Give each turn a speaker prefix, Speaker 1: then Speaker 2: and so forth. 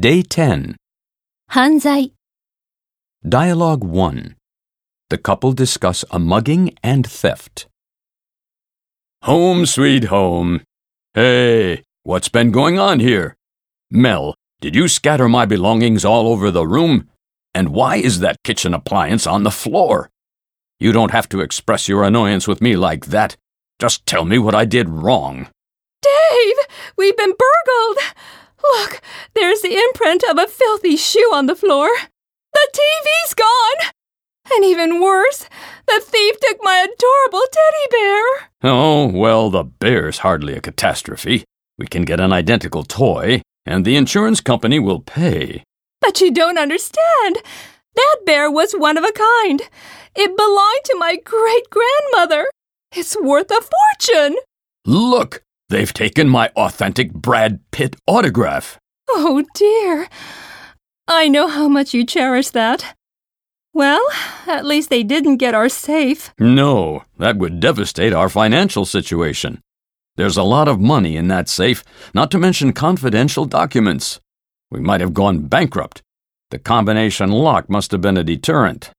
Speaker 1: Day 10.
Speaker 2: 犯罪、
Speaker 1: Dialogue 1. The couple discuss a mugging and theft.
Speaker 3: Home sweet home. Hey, what's been going on here? Mel, did you scatter my belongings all over the room? And why is that kitchen appliance on the floor? You don't have to express your annoyance with me like that. Just tell me what I did wrong.
Speaker 4: Dave, we've been burgled. Look, there's the imprint of a filthy shoe on the floor. The TV's gone. And even worse, the thief took my adorable teddy bear.
Speaker 3: Oh, well, the bear's hardly a catastrophe. We can get an identical toy, and the insurance company will pay.
Speaker 4: But you don't understand. That bear was one of a kind. It belonged to my great grandmother. It's worth a fortune.
Speaker 3: Look, they've taken my authentic Brad Pitt autograph.
Speaker 4: Oh dear. I know how much you cherish that. Well, at least they didn't get our safe.
Speaker 3: No, that would devastate our financial situation. There's a lot of money in that safe, not to mention confidential documents. We might have gone bankrupt. The combination lock must have been a deterrent.